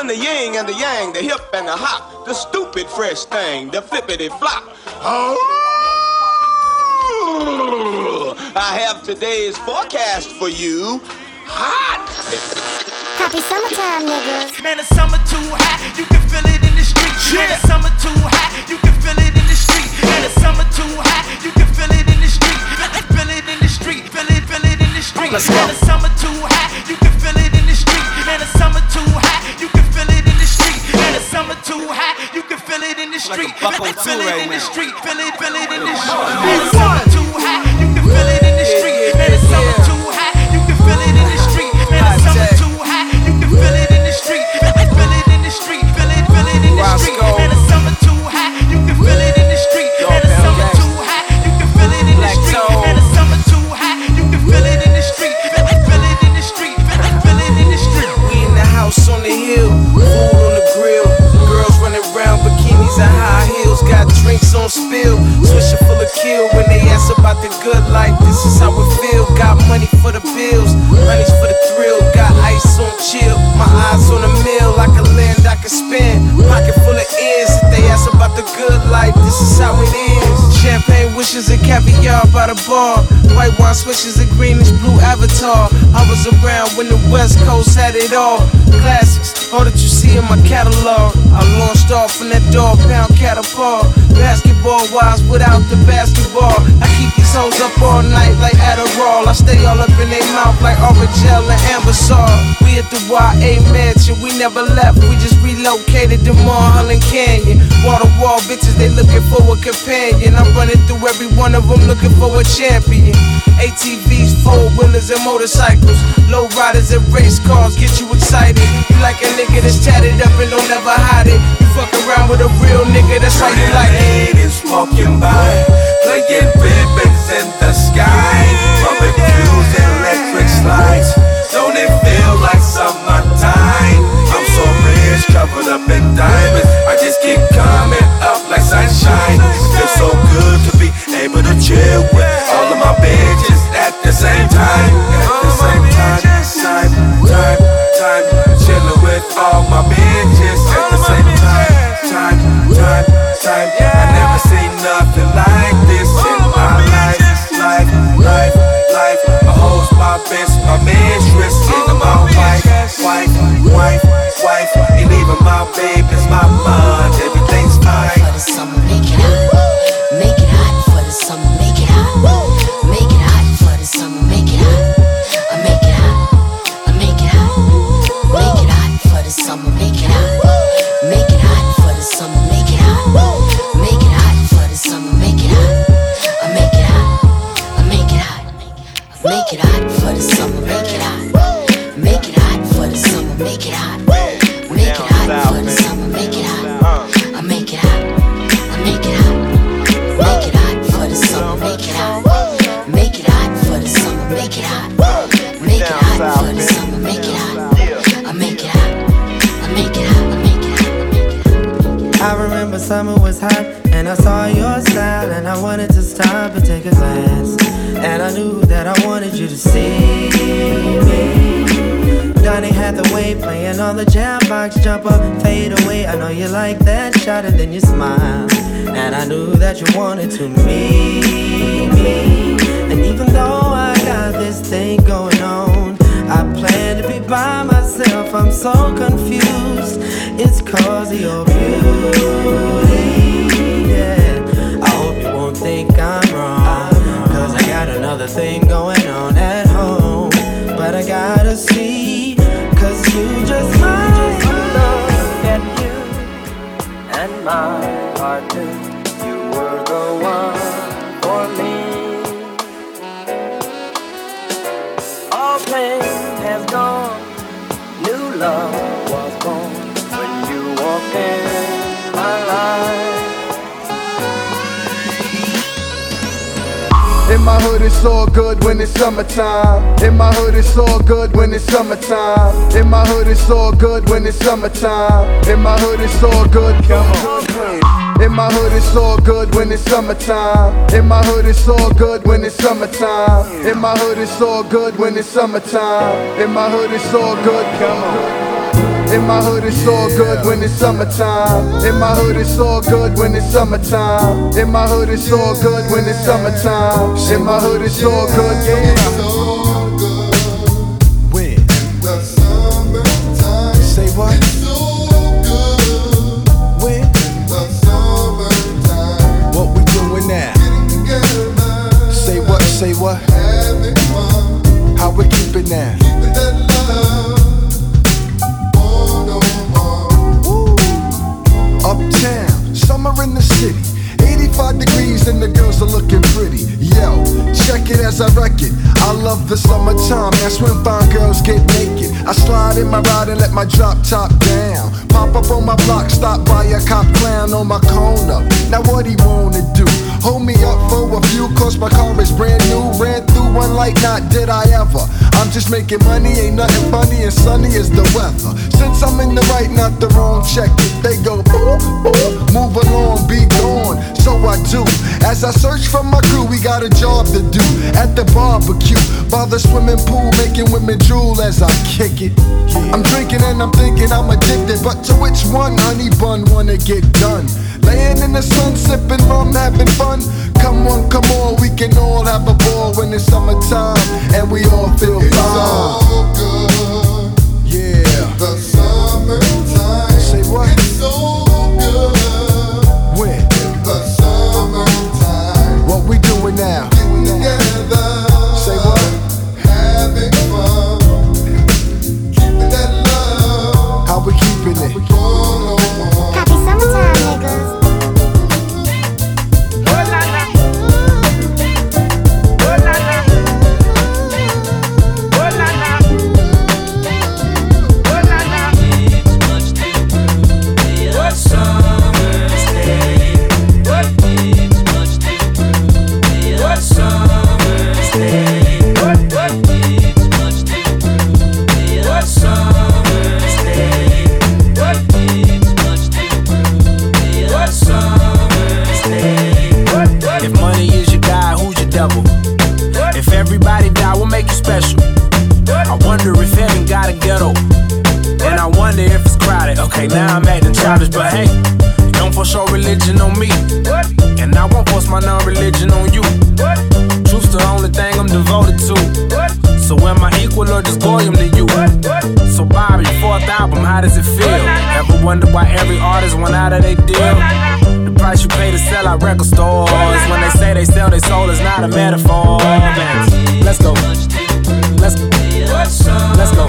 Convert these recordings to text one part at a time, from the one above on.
yin, the yang, and the yang, the hip and the hop, the stupid fresh thing, the flippity flop. Oh! I have today's forecast for you. Hot! Happy summertime, niggas. Man, the summer too hot, you can feel it in the street. Man, the summer too hot, you can feel it in the street. Man, the summer too hot, you can feel it in the street. Feel it in the street, feel it, feel it in the street. Man, the summer too hot, you can feel it in the street. Man, the summer too hot, The summer too hot, you can feel it in the Like street. on Feel two it right in the now. street, feel it, feel it in the street. The summer too hot, bar. White wine switches and greenish blue avatar. I was around when the West Coast had it all. Classics, all that you see in my catalog. I launched off in that Dogg Pound catapult. Basketball wise without the basketball. I keep these hoes up all night like Adderall. I stay all up in their mouth like Orajel and Anbesol. We at the YA mansion, we never left. We just relocated to Mulholland Canyon. To wall bitches, they looking for a companion. I'm running through every one of them looking for a champion. ATVs, four wheelers, and motorcycles. Low riders and race cars get you excited. You like a nigga that's tatted up and don't ever hide it. You fuck around with a real nigga, that's why you like it. ladies walking by, playing ribbons in the sky, barbecues and electric slides. Don't it feel like summertime? I'm so rich, covered up in diamonds. I just keep coming up like sunshine. Feels so good to be able to chill with same time. At the same time, time, time, time. Chilling with all my bitches summer was hot, and I saw your style, and I wanted to stop and take a glance. And I knew that I wanted you to see me. Donny Hathaway playing on the jam box jumper, fade away. I know you like that shot, and then you smile. And I knew that you wanted to meet me. And even though I got this thing going on, I plan to be by myself. I'm so confused. It's cause of your beauty. Yeah. I hope you won't think I'm wrong. Cause I got another thing going on at home. But I gotta see. Cause you just might look at you. And my heart knew In my hood, it's all good when it's summertime. In my hood, it's all good when it's summertime. In my hood, it's all good when it's summertime. In my hood, it's all good. Come on. In my hood, it's all good when it's summertime. In my hood, it's all good when it's summertime. In my hood, it's all good when it's summertime. In my hood, it's all good. Come on. In my hood, it's all good when it's summertime. In my hood, it's all good when it's summertime. In my hood, it's all good when it's summertime. In my hood, it's all good, yeah. I slide in my ride and let my drop top down. Pop up on my block, stop by a cop clown on my corner. Now what he wanna do? Hold me up for a few, cause my car is brand new. Ran through one like not did I ever. I'm just making money, ain't nothing funny, and sunny is the weather. Since I'm in the right, not the wrong, check it. They go, ooh, ooh, As I search for my crew, we got a job to do. At the barbecue, by the swimming pool, making women drool as I kick it. I'm drinking and I'm thinking I'm addicted, but to which one, honey bun, wanna get done? Laying in the sun, sipping rum, having fun. Come on, come on, we can all have a ball when it's summertime, and we all feel fine. Yeah. The summertime. Doing now? Together. Say what? Having fun. Keeping that love. How we keeping it? Every artist went out of their deal? The price you pay to sell out record stores. When they say they sell their soul, it's not a metaphor. Let's go. Let's go. Let's go. Let's go.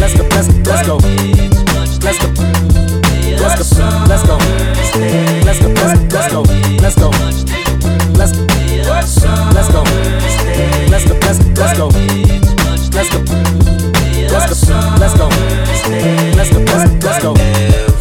Let's go. Let's go. Let's go. Let's go. Let's go. Let's go. Let's go. Let's go. Let's go. Let's go. Let's go. Let's let's go. Let's go. Let's go. Let's go. Let's go. Let's let's go.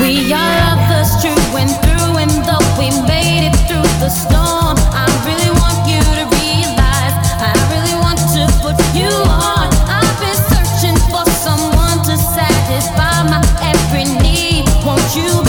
We are lovers true and through, and though we made it through the storm, I really want you to realize, I really want to put you on. I've been searching for someone to satisfy my every need. Won't you?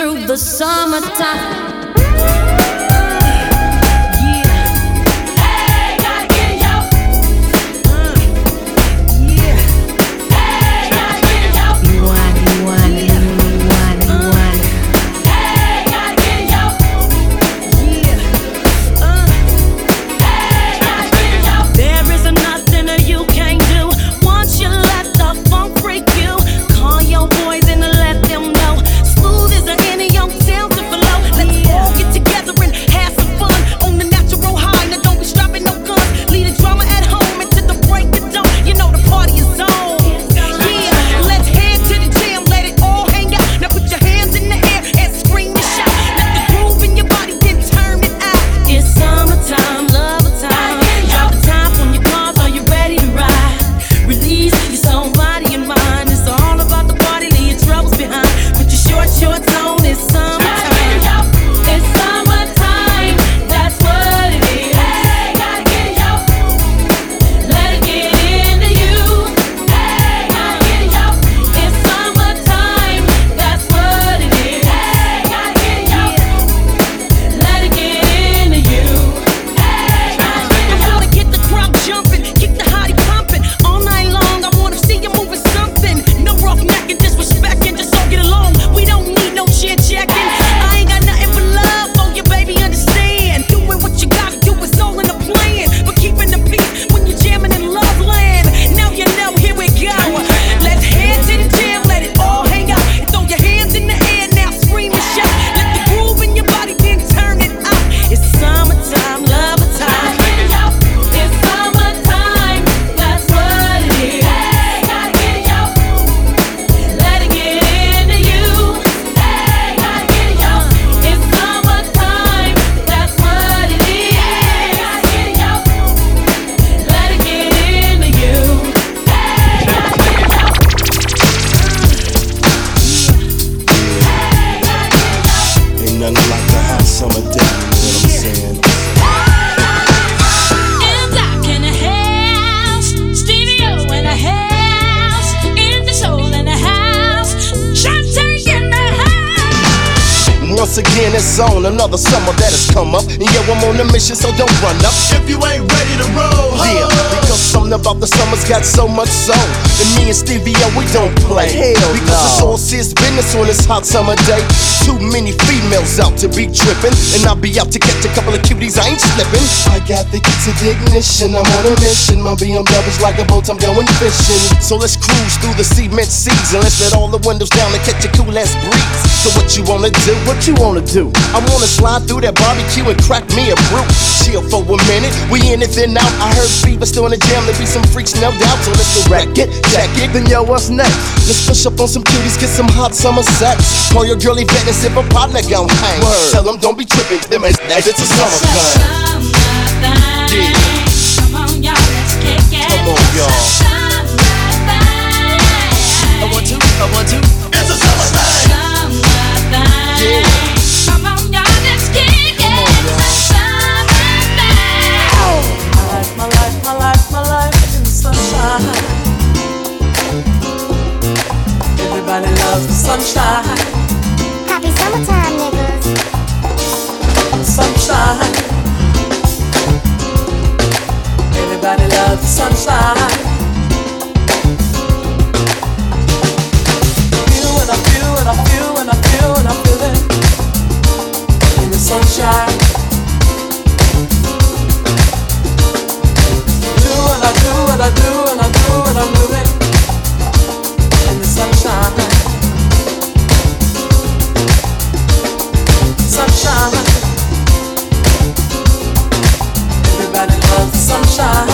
through the summertime. ain't ready to roll something about the summer's got so much soul. And me and Stevie, yo, we don't play. Hell because no. it's all serious business on this hot summer day. Too many females out to be trippin', and I'll be out to catch a couple of cuties. I ain't slippin'. I got the keys to the ignition. I'm on a mission. My BMW's like a boat. I'm going fishing. So let's cruise through the cement seas, and let's let all the windows down and catch a cool ass breeze. So what you wanna do? What you wanna do? I wanna slide through that barbecue and crack me a brew. Chill for a minute. We in it then out. I heard Beavis still in jam. gym be some freaks, no doubt. So let's wreck it, check it, then yo, what's next? Let's push up on some cuties, get some hot summer sex. Call your girlie vet and sip a partner gon' hang. Word. Tell them don't be tripping, them is it's a summer thing. Yeah. Come on, y'all, let's kick it. Come on, y'all. I want to, I want to. Sunshine.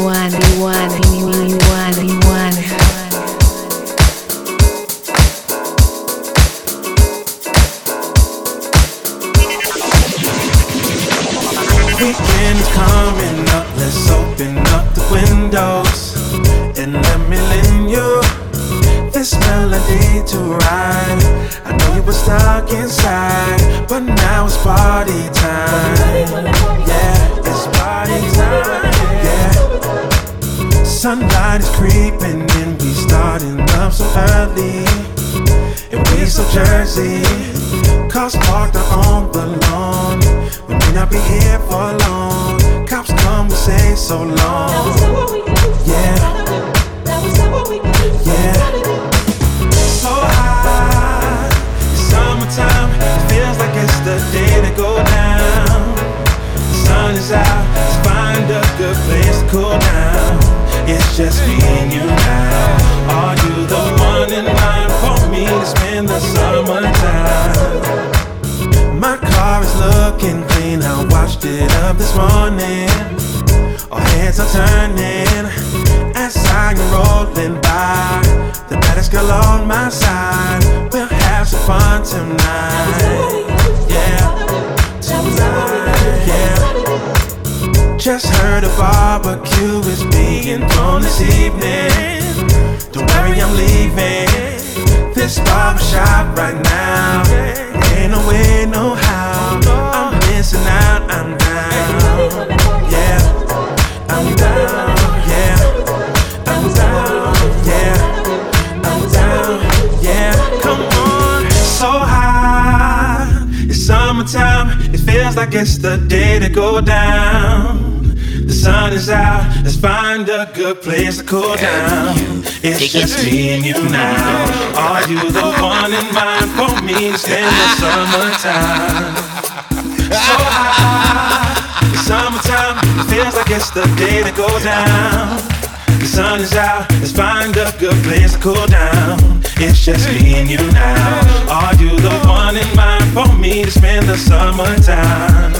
You want so long. Leaving this barbershop right now. Ain't no way, no how. I'm missing out, I'm down. Yeah, I'm down. Yeah, I'm down. Yeah, I'm down. Yeah, come on. So high, it's summertime. It feels like it's the day to go down. The sun is out, let's find a good place to cool down. It's just me and you now. Are you the one in mind for me to spend the summertime? So high, it's summertime, it feels like it's the day to go down. The sun is out, let's find a good place to cool down. It's just me and you now. Are you the one in mind for me to spend the summertime?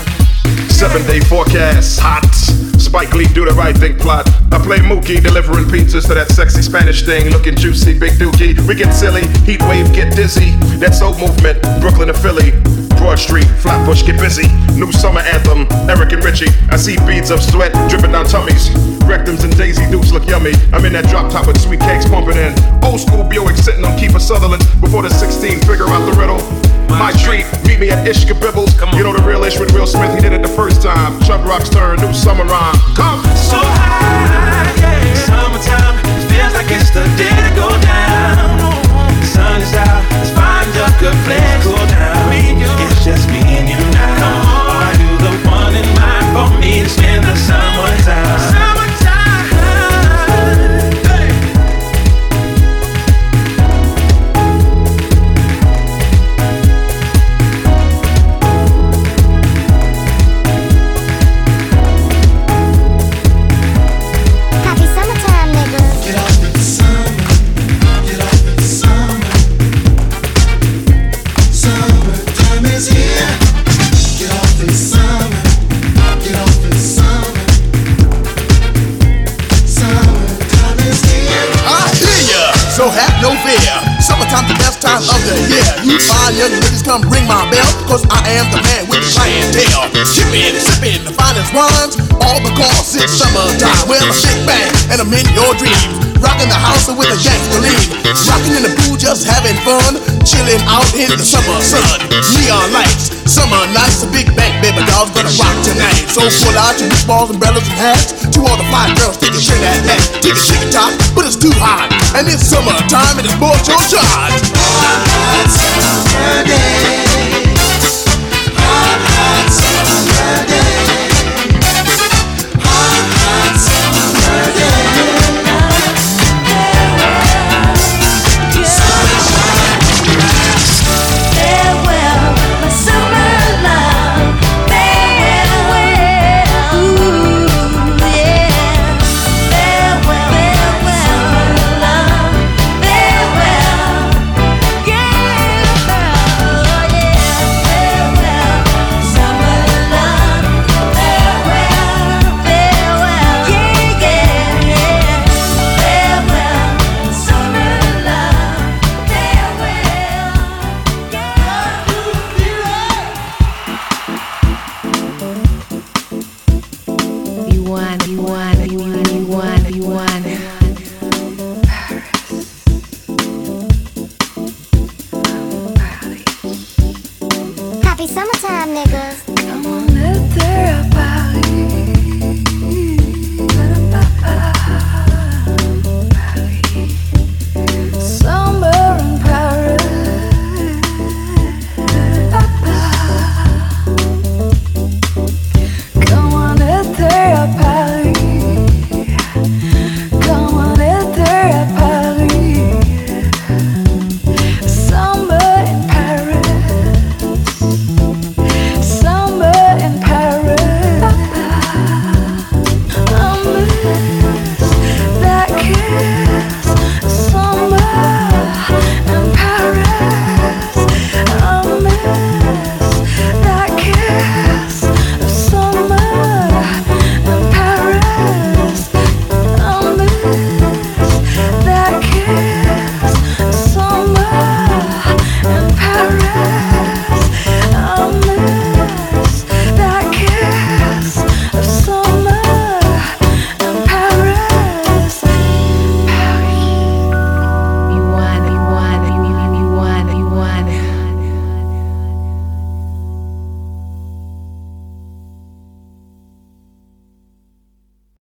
Seven day forecast, hot, Spike Lee do the right thing plot. I play Mookie, delivering pizzas to that sexy Spanish thing, looking juicy, big dookie. We get silly, heat wave, get dizzy. That soul movement, Brooklyn to Philly. Broad Street, Flatbush, get busy. New summer anthem, Eric and Richie. I see beads of sweat dripping down tummies. Rectums and Daisy Dukes look yummy. I'm in that drop top with sweet cakes pumping in. Old school Buick sitting on Kiefer Sutherland before the 16 figure out the riddle. My treat, meet me at Ishkabibble's. You know the real ish with Will Smith, he did it the first time. Chuck Rock's turn, new summer rhyme. Come! So high, yeah. Summertime, feels like it's the day to go down. The sun is out, let's find a good place to go down. It's just me and you now. Are you the one in mind for me to spend the summertime? It's a big bang, baby ah, doll's gonna rock tonight. Ah, so full out, your wish balls, umbrellas, and hats. To all the fine girls, take a shit at that. Take a shit top, but it's too hot. And it's summertime, and it's more your charge. Oh, Hot summer day.